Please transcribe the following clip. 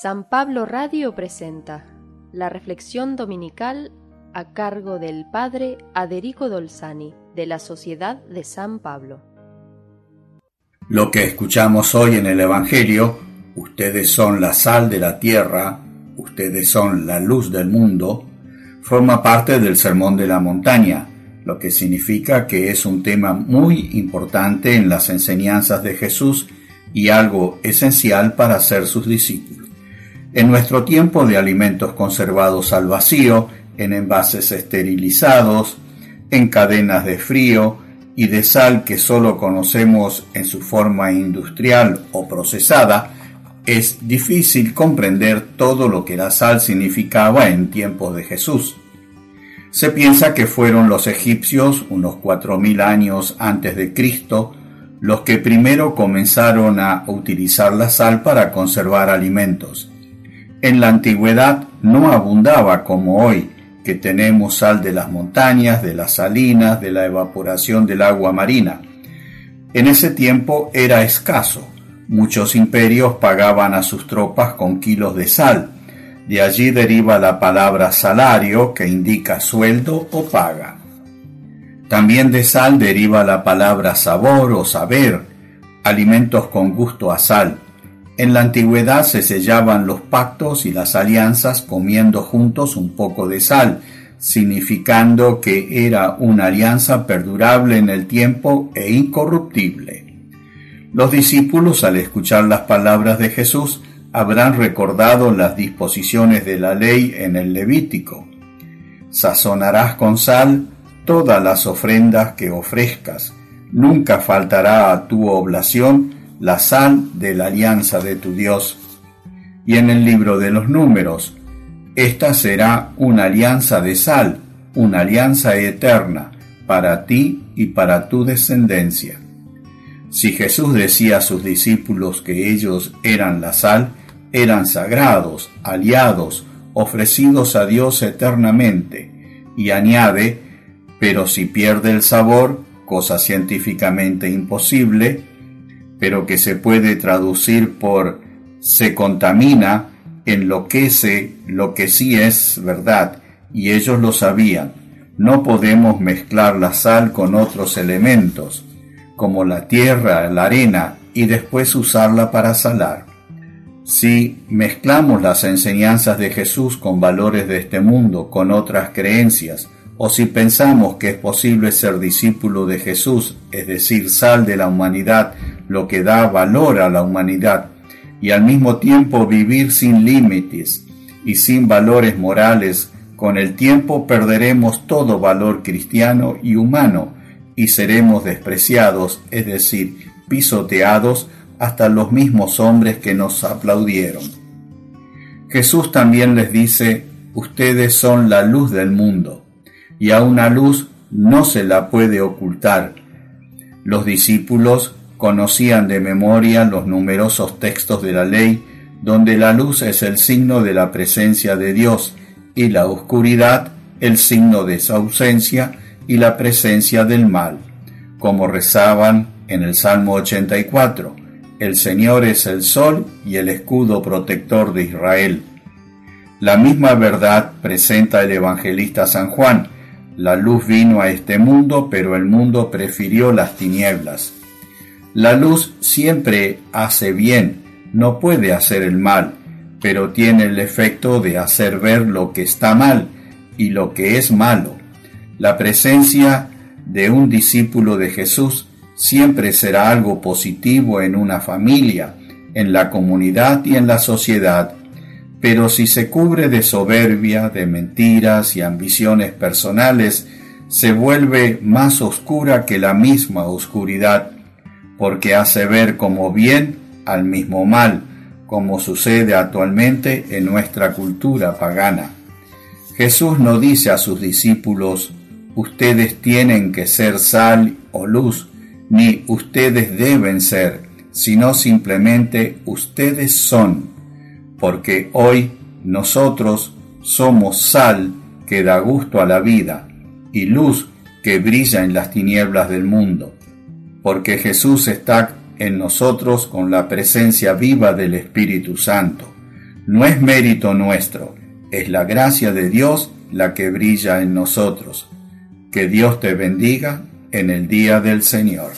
San Pablo Radio presenta la reflexión dominical a cargo del Padre Aderico Dolzani de la Sociedad de San Pablo. Lo que escuchamos hoy en el Evangelio, ustedes son la sal de la tierra, ustedes son la luz del mundo, forma parte del Sermón de la Montaña, lo que significa que es un tema muy importante en las enseñanzas de Jesús y algo esencial para ser sus discípulos. En nuestro tiempo de alimentos conservados al vacío, en envases esterilizados, en cadenas de frío y de sal que solo conocemos en su forma industrial o procesada, es difícil comprender todo lo que la sal significaba en tiempos de Jesús. Se piensa que fueron los egipcios, unos cuatro mil años antes de Cristo, los que primero comenzaron a utilizar la sal para conservar alimentos. En la antigüedad no abundaba como hoy, que tenemos sal de las montañas, de las salinas, de la evaporación del agua marina. En ese tiempo era escaso. Muchos imperios pagaban a sus tropas con kilos de sal. De allí deriva la palabra salario, que indica sueldo o paga. También de sal deriva la palabra sabor o saber, alimentos con gusto a sal. En la antigüedad se sellaban los pactos y las alianzas comiendo juntos un poco de sal, significando que era una alianza perdurable en el tiempo e incorruptible. Los discípulos al escuchar las palabras de Jesús habrán recordado las disposiciones de la ley en el Levítico. Sazonarás con sal todas las ofrendas que ofrezcas, nunca faltará a tu oblación la sal de la alianza de tu Dios. Y en el libro de los números, esta será una alianza de sal, una alianza eterna para ti y para tu descendencia. Si Jesús decía a sus discípulos que ellos eran la sal, eran sagrados, aliados, ofrecidos a Dios eternamente, y añade, pero si pierde el sabor, cosa científicamente imposible, pero que se puede traducir por se contamina, enloquece lo que sí es verdad, y ellos lo sabían. No podemos mezclar la sal con otros elementos, como la tierra, la arena, y después usarla para salar. Si mezclamos las enseñanzas de Jesús con valores de este mundo, con otras creencias, o si pensamos que es posible ser discípulo de Jesús, es decir, sal de la humanidad, lo que da valor a la humanidad, y al mismo tiempo vivir sin límites y sin valores morales, con el tiempo perderemos todo valor cristiano y humano y seremos despreciados, es decir, pisoteados hasta los mismos hombres que nos aplaudieron. Jesús también les dice, ustedes son la luz del mundo y a una luz no se la puede ocultar. Los discípulos conocían de memoria los numerosos textos de la ley donde la luz es el signo de la presencia de Dios y la oscuridad el signo de su ausencia y la presencia del mal, como rezaban en el Salmo 84, el Señor es el sol y el escudo protector de Israel. La misma verdad presenta el evangelista San Juan, la luz vino a este mundo, pero el mundo prefirió las tinieblas. La luz siempre hace bien, no puede hacer el mal, pero tiene el efecto de hacer ver lo que está mal y lo que es malo. La presencia de un discípulo de Jesús siempre será algo positivo en una familia, en la comunidad y en la sociedad pero si se cubre de soberbia, de mentiras y ambiciones personales, se vuelve más oscura que la misma oscuridad, porque hace ver como bien al mismo mal, como sucede actualmente en nuestra cultura pagana. Jesús no dice a sus discípulos, ustedes tienen que ser sal o luz, ni ustedes deben ser, sino simplemente ustedes son porque hoy nosotros somos sal que da gusto a la vida y luz que brilla en las tinieblas del mundo, porque Jesús está en nosotros con la presencia viva del Espíritu Santo. No es mérito nuestro, es la gracia de Dios la que brilla en nosotros. Que Dios te bendiga en el día del Señor.